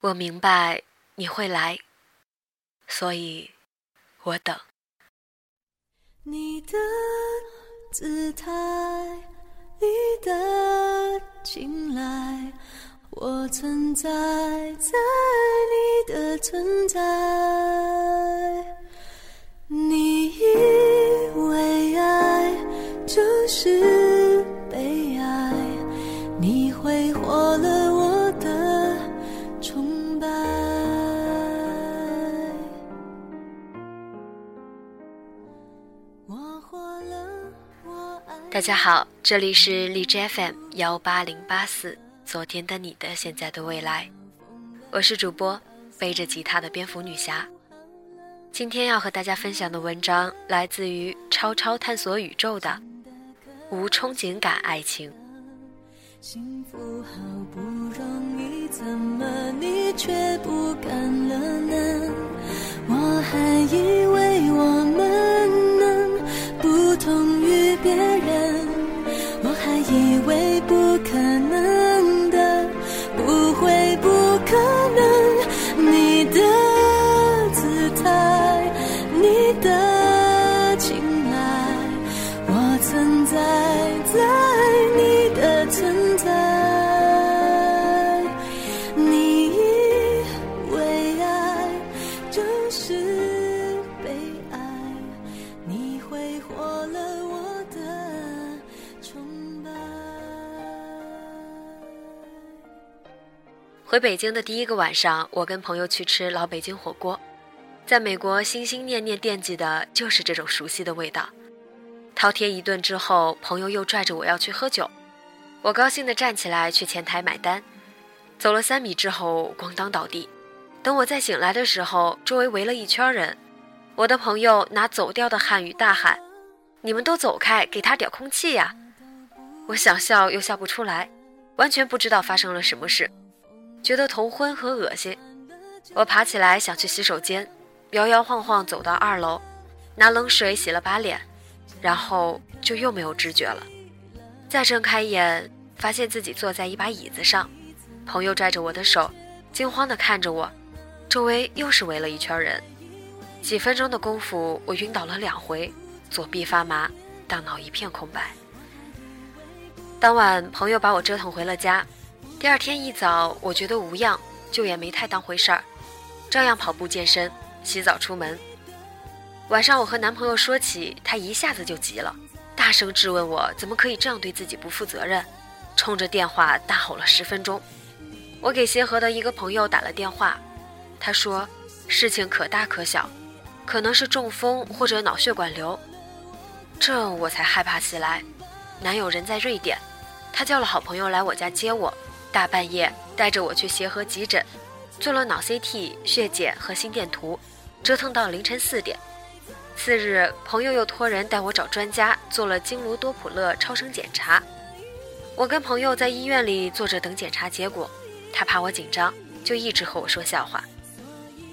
我明白你会来，所以我等。你的姿态，你的青睐，我存在在你的存在。你以为爱就是被爱，你挥霍了大家好，这里是荔枝 FM 幺八零八四，昨天的你的，现在的未来，我是主播背着吉他的蝙蝠女侠。今天要和大家分享的文章来自于超超探索宇宙的无憧憬感爱情。幸福好不容易，怎么你却不敢了呢？我还以为我们存在在你的存在。你以为爱就是被爱，你挥霍了我的崇拜。回北京的第一个晚上，我跟朋友去吃老北京火锅，在美国心心念念惦记的就是这种熟悉的味道。饕餮一顿之后，朋友又拽着我要去喝酒，我高兴地站起来去前台买单，走了三米之后咣当倒地。等我再醒来的时候，周围围了一圈人，我的朋友拿走调的汉语大喊：“你们都走开，给他点空气呀！”我想笑又笑不出来，完全不知道发生了什么事。觉得头昏和恶心，我爬起来想去洗手间，摇摇晃晃走到二楼，拿冷水洗了把脸，然后就又没有知觉了。再睁开眼，发现自己坐在一把椅子上，朋友拽着我的手，惊慌地看着我，周围又是围了一圈人。几分钟的功夫，我晕倒了两回，左臂发麻，大脑一片空白。当晚，朋友把我折腾回了家。第二天一早，我觉得无恙，就也没太当回事儿，照样跑步健身、洗澡出门。晚上我和男朋友说起，他一下子就急了，大声质问我怎么可以这样对自己不负责任，冲着电话大吼了十分钟。我给协和的一个朋友打了电话，他说事情可大可小，可能是中风或者脑血管瘤。这我才害怕起来。男友人在瑞典，他叫了好朋友来我家接我。大半夜带着我去协和急诊，做了脑 CT、血检和心电图，折腾到凌晨四点。次日，朋友又托人带我找专家做了经颅多普勒超声检查。我跟朋友在医院里坐着等检查结果，他怕我紧张，就一直和我说笑话。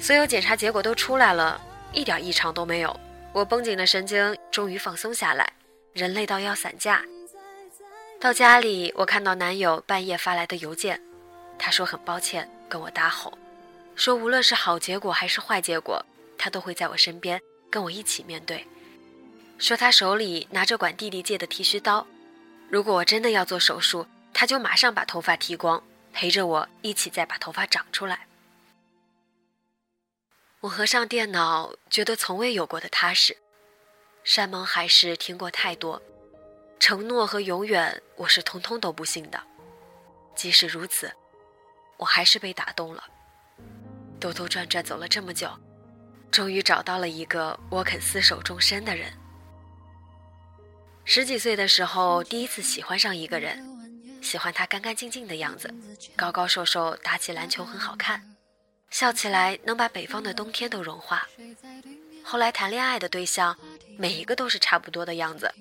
所有检查结果都出来了，一点异常都没有。我绷紧的神经终于放松下来，人累到要散架。到家里，我看到男友半夜发来的邮件，他说很抱歉，跟我大吼，说无论是好结果还是坏结果，他都会在我身边跟我一起面对。说他手里拿着管弟弟借的剃须刀，如果我真的要做手术，他就马上把头发剃光，陪着我一起再把头发长出来。我合上电脑，觉得从未有过的踏实。山盟海誓听过太多。承诺和永远，我是通通都不信的。即使如此，我还是被打动了。兜兜转转走了这么久，终于找到了一个我肯厮守终身的人。十几岁的时候，第一次喜欢上一个人，喜欢他干干净净的样子，高高瘦瘦，打起篮球很好看，笑起来能把北方的冬天都融化。后来谈恋爱的对象，每一个都是差不多的样子。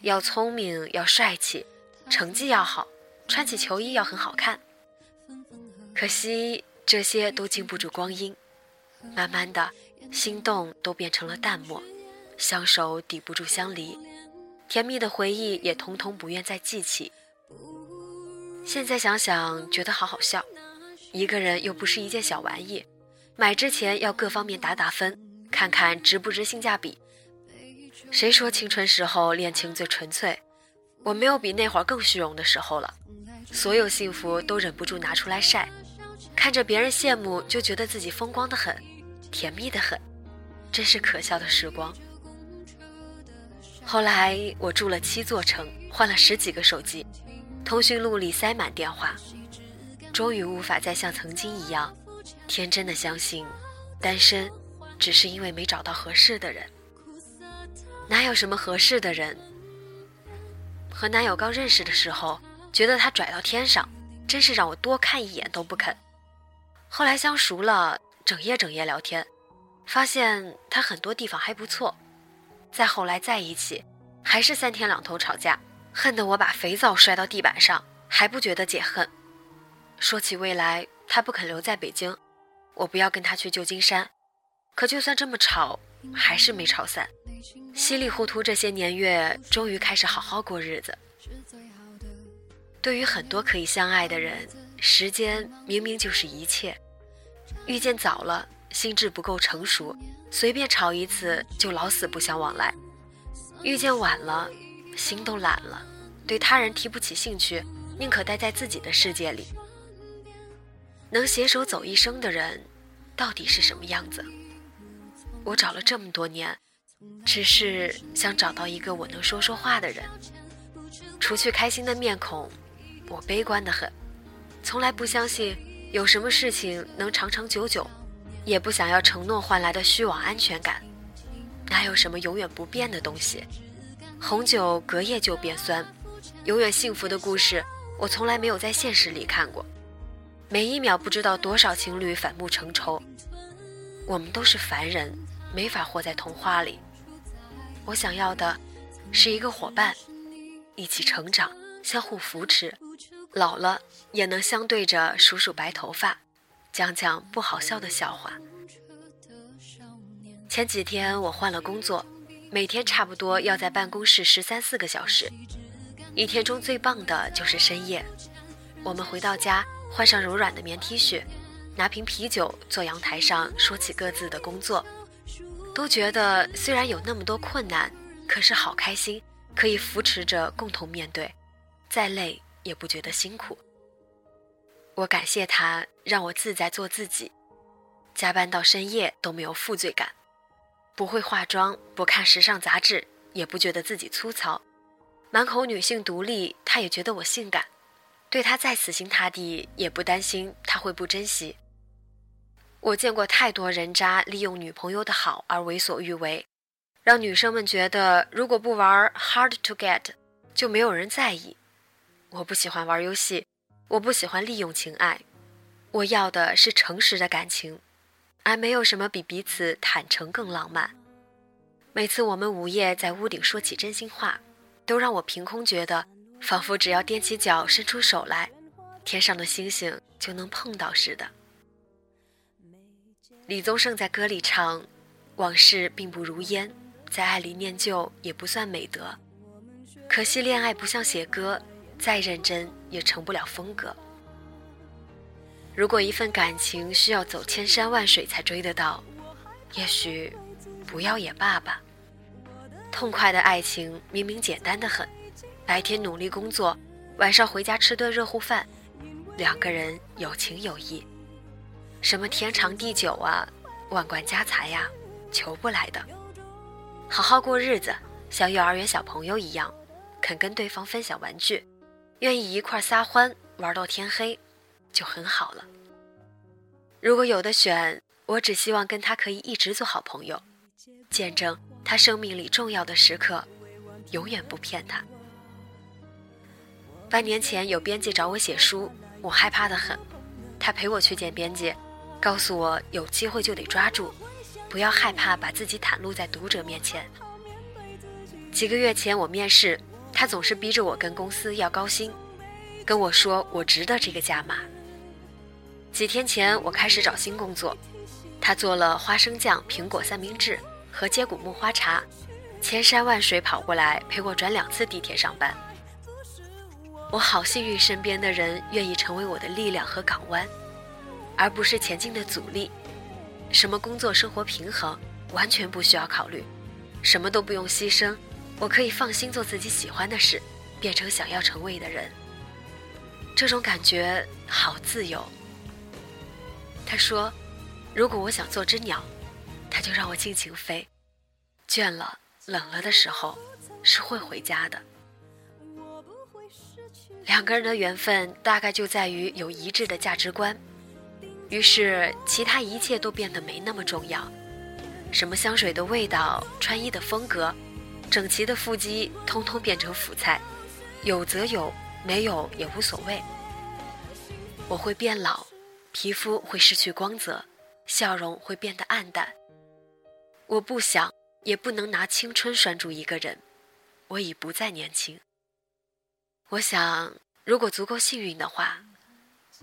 要聪明，要帅气，成绩要好，穿起球衣要很好看。可惜这些都经不住光阴，慢慢的，心动都变成了淡漠，相守抵不住相离，甜蜜的回忆也统统不愿再记起。现在想想，觉得好好笑，一个人又不是一件小玩意，买之前要各方面打打分，看看值不值性价比。谁说青春时候恋情最纯粹？我没有比那会儿更虚荣的时候了，所有幸福都忍不住拿出来晒，看着别人羡慕就觉得自己风光的很，甜蜜的很，真是可笑的时光。后来我住了七座城，换了十几个手机，通讯录里塞满电话，终于无法再像曾经一样，天真的相信，单身只是因为没找到合适的人。哪有什么合适的人？和男友刚认识的时候，觉得他拽到天上，真是让我多看一眼都不肯。后来相熟了，整夜整夜聊天，发现他很多地方还不错。再后来在一起，还是三天两头吵架，恨得我把肥皂摔到地板上，还不觉得解恨。说起未来，他不肯留在北京，我不要跟他去旧金山。可就算这么吵，还是没吵散。稀里糊涂这些年月，终于开始好好过日子。对于很多可以相爱的人，时间明明就是一切。遇见早了，心智不够成熟，随便吵一次就老死不相往来；遇见晚了，心都懒了，对他人提不起兴趣，宁可待在自己的世界里。能携手走一生的人，到底是什么样子？我找了这么多年。只是想找到一个我能说说话的人。除去开心的面孔，我悲观的很，从来不相信有什么事情能长长久久，也不想要承诺换来的虚妄安全感。哪有什么永远不变的东西？红酒隔夜就变酸，永远幸福的故事，我从来没有在现实里看过。每一秒不知道多少情侣反目成仇。我们都是凡人，没法活在童话里。我想要的，是一个伙伴，一起成长，相互扶持，老了也能相对着数数白头发，讲讲不好笑的笑话。前几天我换了工作，每天差不多要在办公室十三四个小时，一天中最棒的就是深夜。我们回到家，换上柔软的棉 T 恤，拿瓶啤酒，坐阳台上说起各自的工作。都觉得虽然有那么多困难，可是好开心，可以扶持着共同面对，再累也不觉得辛苦。我感谢他让我自在做自己，加班到深夜都没有负罪感，不会化妆，不看时尚杂志，也不觉得自己粗糙，满口女性独立，他也觉得我性感，对他再死心塌地，也不担心他会不珍惜。我见过太多人渣利用女朋友的好而为所欲为，让女生们觉得如果不玩 hard to get，就没有人在意。我不喜欢玩游戏，我不喜欢利用情爱，我要的是诚实的感情，而没有什么比彼此坦诚更浪漫。每次我们午夜在屋顶说起真心话，都让我凭空觉得，仿佛只要踮起脚伸出手来，天上的星星就能碰到似的。李宗盛在歌里唱：“往事并不如烟，在爱里念旧也不算美德。可惜恋爱不像写歌，再认真也成不了风格。如果一份感情需要走千山万水才追得到，也许不要也罢吧。痛快的爱情明明简单的很，白天努力工作，晚上回家吃顿热乎饭，两个人有情有义。”什么天长地久啊，万贯家财呀，求不来的。好好过日子，像幼儿园小朋友一样，肯跟对方分享玩具，愿意一块撒欢玩到天黑，就很好了。如果有的选，我只希望跟他可以一直做好朋友，见证他生命里重要的时刻，永远不骗他。半年前有编辑找我写书，我害怕的很，他陪我去见编辑。告诉我有机会就得抓住，不要害怕把自己袒露在读者面前。几个月前我面试，他总是逼着我跟公司要高薪，跟我说我值得这个价码。几天前我开始找新工作，他做了花生酱苹果三明治和接骨木花茶，千山万水跑过来陪我转两次地铁上班。我好幸运，身边的人愿意成为我的力量和港湾。而不是前进的阻力。什么工作生活平衡，完全不需要考虑，什么都不用牺牲，我可以放心做自己喜欢的事，变成想要成为的人。这种感觉好自由。他说：“如果我想做只鸟，他就让我尽情飞。倦了、冷了的时候，是会回家的。”两个人的缘分大概就在于有一致的价值观，于是其他一切都变得没那么重要。什么香水的味道、穿衣的风格、整齐的腹肌，通通变成辅菜，有则有，没有也无所谓。我会变老，皮肤会失去光泽，笑容会变得暗淡。我不想，也不能拿青春拴住一个人，我已不再年轻。我想，如果足够幸运的话，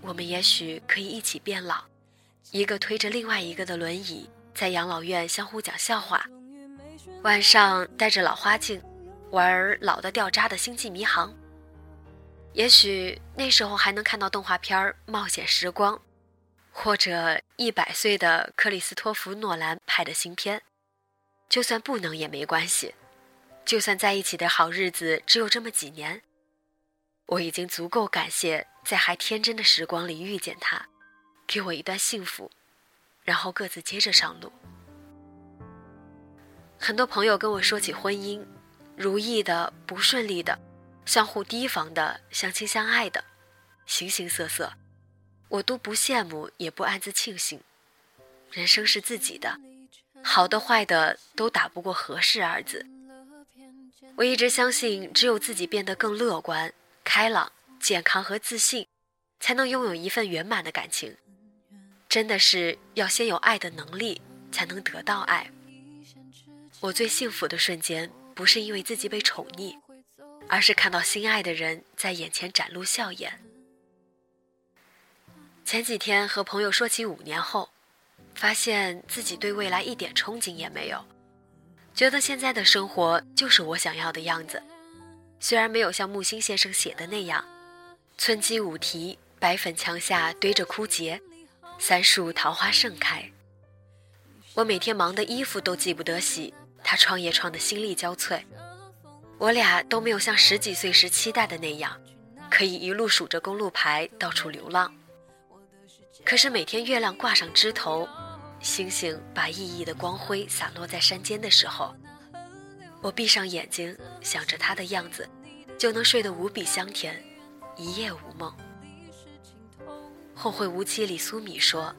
我们也许可以一起变老，一个推着另外一个的轮椅，在养老院相互讲笑话，晚上戴着老花镜，玩老的掉渣的星际迷航。也许那时候还能看到动画片《冒险时光》，或者一百岁的克里斯托弗·诺兰拍的新片。就算不能也没关系，就算在一起的好日子只有这么几年。我已经足够感谢，在还天真的时光里遇见他，给我一段幸福，然后各自接着上路。很多朋友跟我说起婚姻，如意的、不顺利的，相互提防的、相亲相爱的，形形色色，我都不羡慕，也不暗自庆幸。人生是自己的，好的坏的都打不过合适二字。我一直相信，只有自己变得更乐观。开朗、健康和自信，才能拥有一份圆满的感情。真的是要先有爱的能力，才能得到爱。我最幸福的瞬间，不是因为自己被宠溺，而是看到心爱的人在眼前展露笑颜。前几天和朋友说起五年后，发现自己对未来一点憧憬也没有，觉得现在的生活就是我想要的样子。虽然没有像木心先生写的那样，村鸡舞啼，白粉墙下堆着枯竭，三树桃花盛开。我每天忙的衣服都记不得洗，他创业创的心力交瘁。我俩都没有像十几岁时期待的那样，可以一路数着公路牌到处流浪。可是每天月亮挂上枝头，星星把熠熠的光辉洒落在山间的时候。我闭上眼睛，想着他的样子，就能睡得无比香甜，一夜无梦。《后会无期》里苏米说：“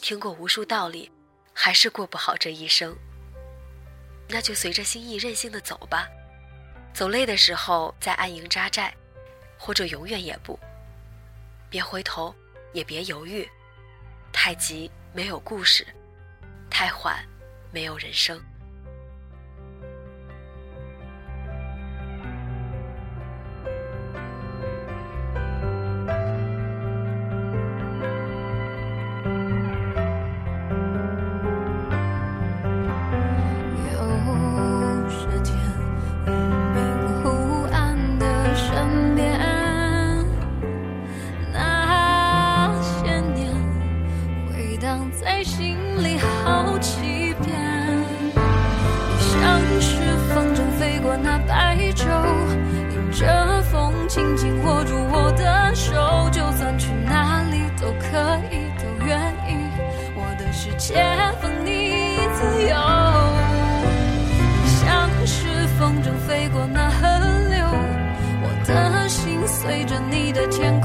听过无数道理，还是过不好这一生。那就随着心意任性的走吧，走累的时候再安营扎寨，或者永远也不。别回头，也别犹豫，太急没有故事，太缓没有人生。”就迎着风，紧紧握住我的手，就算去哪里都可以，都愿意。我的世界放你自由，像是风筝飞过那河流，我的心随着你的牵。